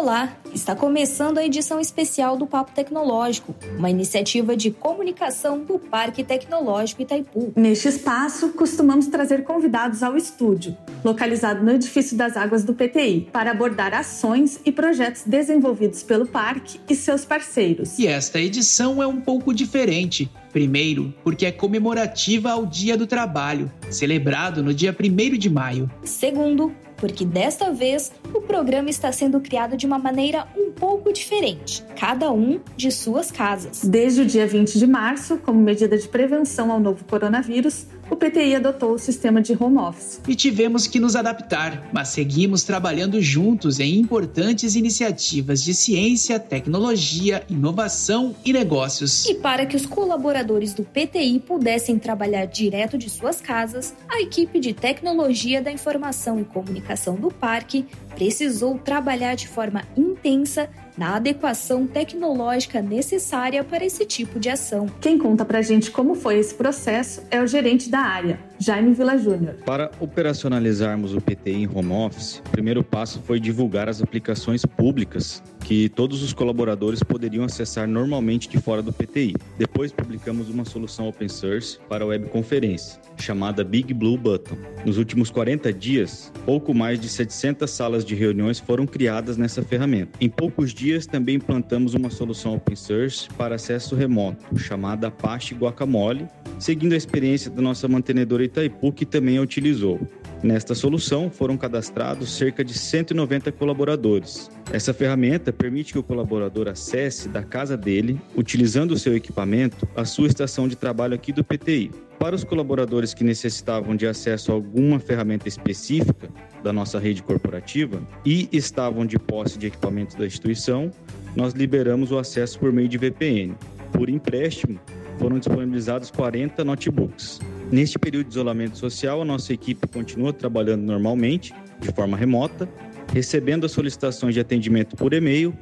Olá, está começando a edição especial do Papo Tecnológico, uma iniciativa de comunicação do Parque Tecnológico Itaipu. Neste espaço, costumamos trazer convidados ao estúdio, localizado no edifício das águas do PTI, para abordar ações e projetos desenvolvidos pelo parque e seus parceiros. E esta edição é um pouco diferente. Primeiro, porque é comemorativa ao Dia do Trabalho, celebrado no dia 1 de maio. Segundo, porque desta vez o programa está sendo criado de uma maneira um pouco diferente, cada um de suas casas. Desde o dia 20 de março, como medida de prevenção ao novo coronavírus, o PTI adotou o sistema de home office. E tivemos que nos adaptar, mas seguimos trabalhando juntos em importantes iniciativas de ciência, tecnologia, inovação e negócios. E para que os colaboradores do PTI pudessem trabalhar direto de suas casas, a equipe de tecnologia da informação e comunicação do parque precisou trabalhar de forma intensa na adequação tecnológica necessária para esse tipo de ação. Quem conta pra gente como foi esse processo é o gerente da área, Jaime Vila Júnior. Para operacionalizarmos o PTI em home office, o primeiro passo foi divulgar as aplicações públicas que todos os colaboradores poderiam acessar normalmente de fora do PTI. Depois publicamos uma solução open source para webconferência, chamada Big Blue Button. Nos últimos 40 dias, pouco mais de 700 salas de reuniões foram criadas nessa ferramenta. Em poucos dias também implantamos uma solução open source para acesso remoto, chamada Apache Guacamole, seguindo a experiência da nossa mantenedora Itaipu, que também a utilizou. Nesta solução foram cadastrados cerca de 190 colaboradores. Essa ferramenta permite que o colaborador acesse da casa dele, utilizando o seu equipamento, a sua estação de trabalho aqui do PTI. Para os colaboradores que necessitavam de acesso a alguma ferramenta específica da nossa rede corporativa e estavam de posse de equipamentos da instituição, nós liberamos o acesso por meio de VPN. Por empréstimo, foram disponibilizados 40 notebooks. Neste período de isolamento social, a nossa equipe continua trabalhando normalmente, de forma remota, recebendo as solicitações de atendimento por e-mail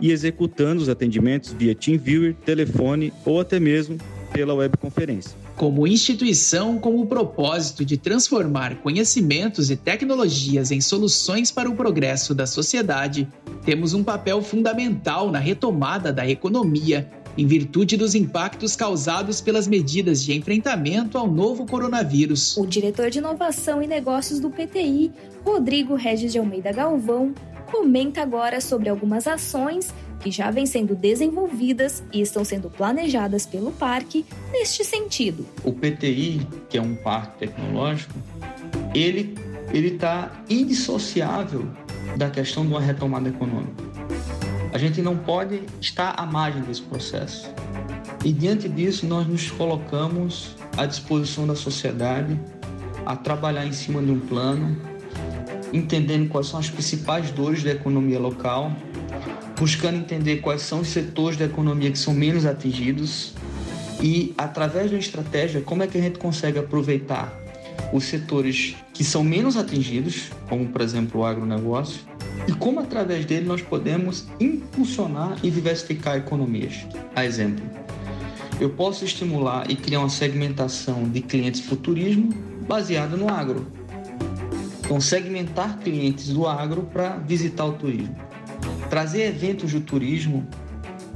e executando os atendimentos via TeamViewer, telefone ou até mesmo pela webconferência. Como instituição com o propósito de transformar conhecimentos e tecnologias em soluções para o progresso da sociedade, temos um papel fundamental na retomada da economia em virtude dos impactos causados pelas medidas de enfrentamento ao novo coronavírus. O diretor de inovação e negócios do PTI, Rodrigo Regis de Almeida Galvão, comenta agora sobre algumas ações que já vêm sendo desenvolvidas e estão sendo planejadas pelo parque neste sentido. O PTI, que é um parque tecnológico, ele ele está indissociável da questão de uma retomada econômica. A gente não pode estar à margem desse processo. E diante disso, nós nos colocamos à disposição da sociedade a trabalhar em cima de um plano, entendendo quais são as principais dores da economia local, buscando entender quais são os setores da economia que são menos atingidos e, através de uma estratégia, como é que a gente consegue aproveitar os setores que são menos atingidos, como por exemplo o agronegócio, e como através dele nós podemos impulsionar e diversificar economias. A exemplo, eu posso estimular e criar uma segmentação de clientes para turismo baseada no agro. Então, segmentar clientes do agro para visitar o turismo. Trazer eventos do turismo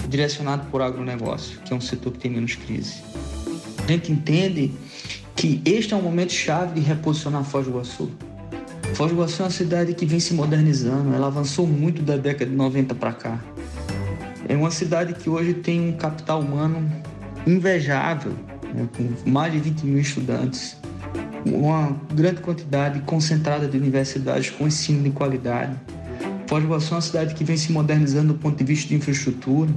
direcionado por agronegócio, que é um setor que tem menos crise. A gente entende que este é um momento chave de reposicionar Foz do Iguaçu. Foz do Iguaçu é uma cidade que vem se modernizando, ela avançou muito da década de 90 para cá. É uma cidade que hoje tem um capital humano invejável, né, com mais de 20 mil estudantes, uma grande quantidade concentrada de universidades com ensino de qualidade. Foz do Iguaçu é uma cidade que vem se modernizando do ponto de vista de infraestrutura.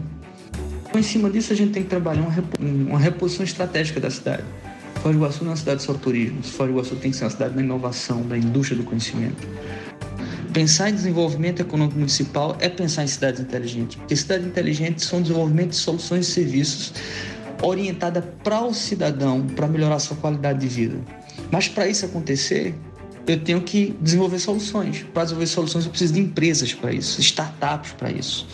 Então, em cima disso, a gente tem que trabalhar uma reposição estratégica da cidade. Foz do Iguaçu não é uma cidade só turismo. Foz do Iguaçu tem que ser uma cidade da inovação, da indústria do conhecimento. Pensar em desenvolvimento econômico municipal é pensar em cidades inteligentes, porque cidades inteligentes são desenvolvimento de soluções e serviços orientada para o cidadão, para melhorar sua qualidade de vida. Mas para isso acontecer, eu tenho que desenvolver soluções. Para desenvolver soluções, eu preciso de empresas para isso, startups para isso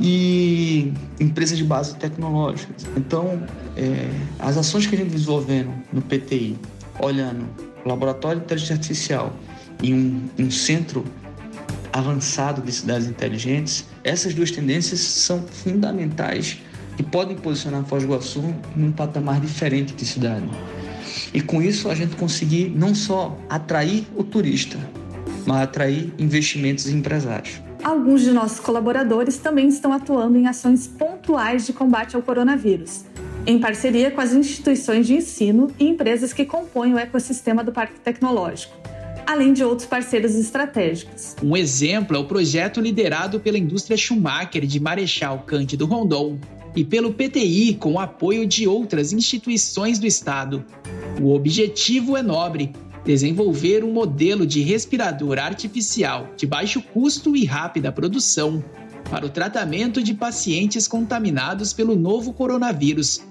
e empresas de base tecnológica. Então, é, as ações que a gente desenvolvendo no PTI, olhando laboratório de inteligência artificial e um, um centro avançado de cidades inteligentes, essas duas tendências são fundamentais e podem posicionar Foz do Iguaçu em um patamar diferente de cidade. E com isso a gente conseguir não só atrair o turista, mas atrair investimentos e empresários. Alguns de nossos colaboradores também estão atuando em ações pontuais de combate ao coronavírus, em parceria com as instituições de ensino e empresas que compõem o ecossistema do Parque Tecnológico além de outros parceiros estratégicos. Um exemplo é o projeto liderado pela indústria Schumacher de Marechal Cândido Rondon e pelo PTI com o apoio de outras instituições do Estado. O objetivo é nobre: desenvolver um modelo de respirador artificial de baixo custo e rápida produção para o tratamento de pacientes contaminados pelo novo coronavírus.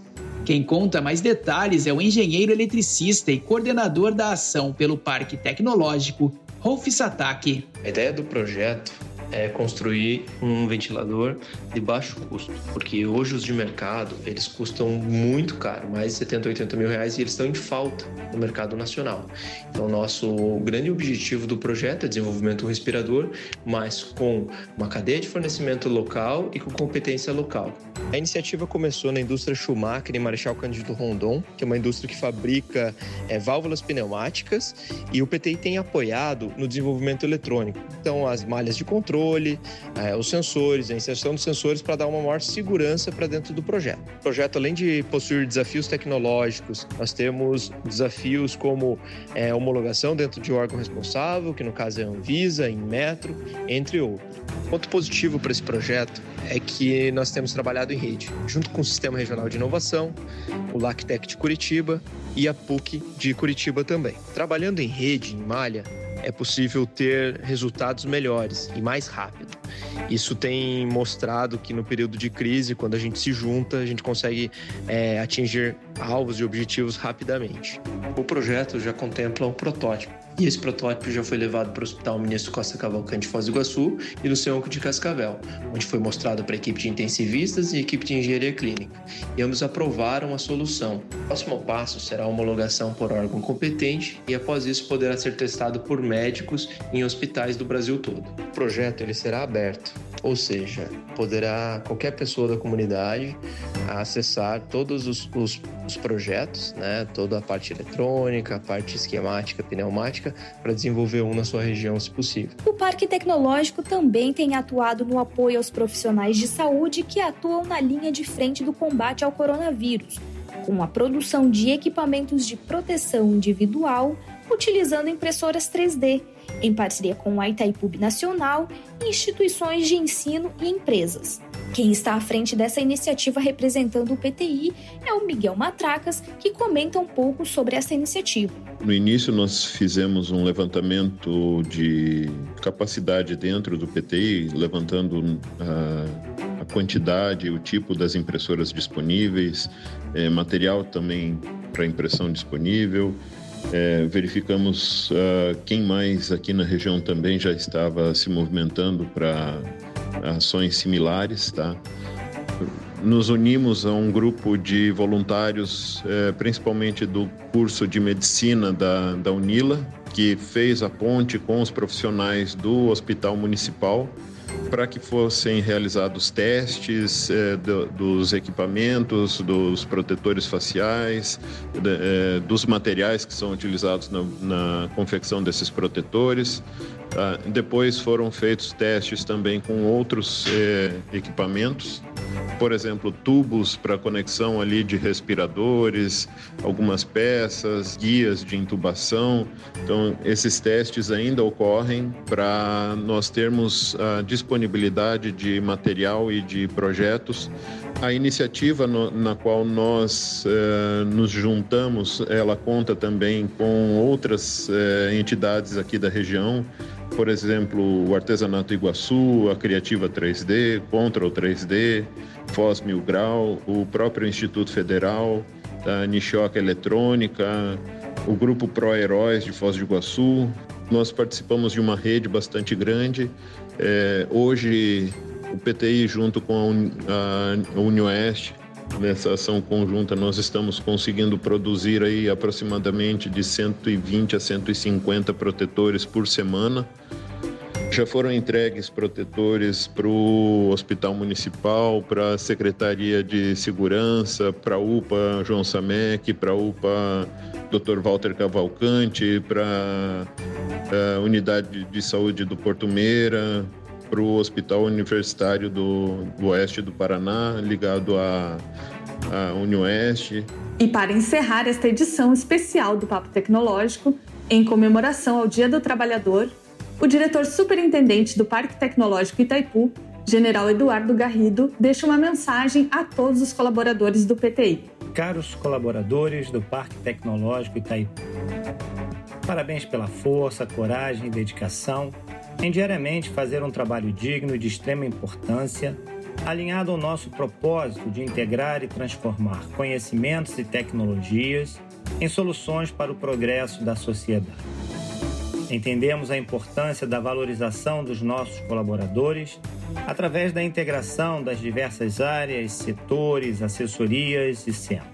Quem conta mais detalhes é o engenheiro eletricista e coordenador da ação pelo Parque Tecnológico, Rolf Sataki. A ideia do projeto é construir um ventilador de baixo custo, porque hoje os de mercado eles custam muito caro, mais de 70, 80 mil reais e eles estão em falta no mercado nacional. Então, nosso grande objetivo do projeto é desenvolvimento do respirador, mas com uma cadeia de fornecimento local e com competência local. A iniciativa começou na indústria Schumacher em Marechal Cândido Rondon, que é uma indústria que fabrica é, válvulas pneumáticas, e o PTI tem apoiado no desenvolvimento eletrônico. Então, as malhas de controle controle, é, os sensores, a inserção dos sensores para dar uma maior segurança para dentro do projeto. O projeto, além de possuir desafios tecnológicos, nós temos desafios como é, homologação dentro de órgão responsável, que no caso é a Anvisa, em metro, entre outros. Ponto positivo para esse projeto é que nós temos trabalhado em rede, junto com o Sistema Regional de Inovação, o LACTEC de Curitiba e a PUC de Curitiba também. Trabalhando em rede, em malha, é possível ter resultados melhores e mais rápido. Isso tem mostrado que no período de crise, quando a gente se junta, a gente consegue é, atingir alvos e objetivos rapidamente. O projeto já contempla um protótipo e esse protótipo já foi levado para o Hospital Ministro Costa Cavalcante Foz do Iguaçu e no CEONCO de Cascavel, onde foi mostrado para a equipe de intensivistas e equipe de engenharia clínica. E ambos aprovaram a solução. O próximo passo será a homologação por órgão competente e após isso poderá ser testado por médicos em hospitais do Brasil todo. O projeto ele será aberto, ou seja, poderá qualquer pessoa da comunidade acessar todos os, os, os projetos, né, toda a parte eletrônica, a parte esquemática, pneumática para desenvolver um na sua região, se possível. O Parque Tecnológico também tem atuado no apoio aos profissionais de saúde que atuam na linha de frente do combate ao coronavírus, com a produção de equipamentos de proteção individual utilizando impressoras 3D, em parceria com a Itaipu Nacional, instituições de ensino e empresas. Quem está à frente dessa iniciativa representando o PTI é o Miguel Matracas, que comenta um pouco sobre essa iniciativa. No início, nós fizemos um levantamento de capacidade dentro do PTI, levantando a, ah, a quantidade, o tipo das impressoras disponíveis, é, material também para impressão disponível. É, verificamos uh, quem mais aqui na região também já estava se movimentando para ações similares, tá? Nos unimos a um grupo de voluntários, é, principalmente do curso de medicina da, da UNILA, que fez a ponte com os profissionais do Hospital Municipal para que fossem realizados testes é, do, dos equipamentos, dos protetores faciais, de, é, dos materiais que são utilizados na, na confecção desses protetores. Ah, depois foram feitos testes também com outros é, equipamentos, por exemplo, tubos para conexão ali de respiradores, algumas peças, guias de intubação. Então, esses testes ainda ocorrem para nós termos a disponibilidade de material e de projetos. A iniciativa no, na qual nós eh, nos juntamos, ela conta também com outras eh, entidades aqui da região, por exemplo, o Artesanato Iguaçu, a Criativa 3D, Control 3D, Foz Mil Grau, o próprio Instituto Federal, a Nishioca Eletrônica, o Grupo Pro Heróis de Foz do Iguaçu. Nós participamos de uma rede bastante grande. É, hoje, o PTI, junto com a UniOeste, nessa ação conjunta, nós estamos conseguindo produzir aí aproximadamente de 120 a 150 protetores por semana Já foram entregues protetores para o Hospital Municipal, para a Secretaria de Segurança, para a UPA João Samek, para a UPA Dr. Walter Cavalcante, para a Unidade de Saúde do Porto Meira, para o Hospital Universitário do, do, Oeste do Paraná, ligado à, à UniOeste. E para encerrar esta edição especial do Papo Tecnológico, em comemoração ao Dia do Trabalhador, o diretor superintendente do Parque Tecnológico Itaipu, General Eduardo Garrido, deixa uma mensagem a todos os colaboradores do PTI. Caros colaboradores do Parque Tecnológico Itaipu, parabéns pela força, coragem e dedicação em diariamente fazer um trabalho digno de extrema importância, alinhado ao nosso propósito de integrar e transformar conhecimentos e tecnologias em soluções para o progresso da sociedade. Entendemos a importância da valorização dos nossos colaboradores através da integração das diversas áreas, setores, assessorias e centros.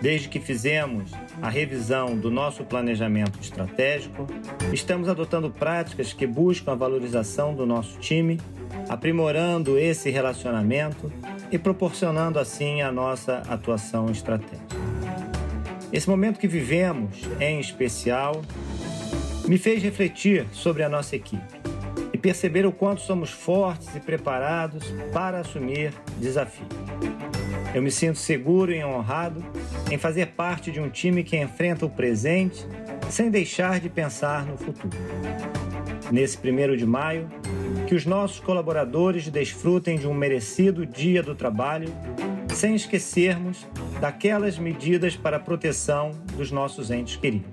Desde que fizemos a revisão do nosso planejamento estratégico, estamos adotando práticas que buscam a valorização do nosso time, aprimorando esse relacionamento e proporcionando assim a nossa atuação estratégica. Esse momento que vivemos, em especial, me fez refletir sobre a nossa equipe e perceber o quanto somos fortes e preparados para assumir desafios. Eu me sinto seguro e honrado em fazer parte de um time que enfrenta o presente sem deixar de pensar no futuro. Nesse primeiro de maio, que os nossos colaboradores desfrutem de um merecido dia do trabalho, sem esquecermos daquelas medidas para a proteção dos nossos entes queridos.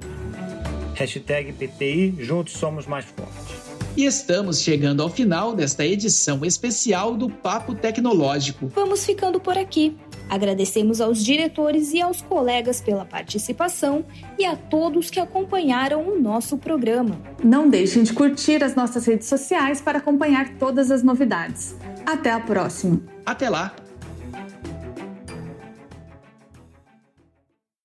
Hashtag PTI, juntos somos mais fortes. E estamos chegando ao final desta edição especial do Papo Tecnológico. Vamos ficando por aqui. Agradecemos aos diretores e aos colegas pela participação e a todos que acompanharam o nosso programa. Não deixem de curtir as nossas redes sociais para acompanhar todas as novidades. Até a próxima. Até lá!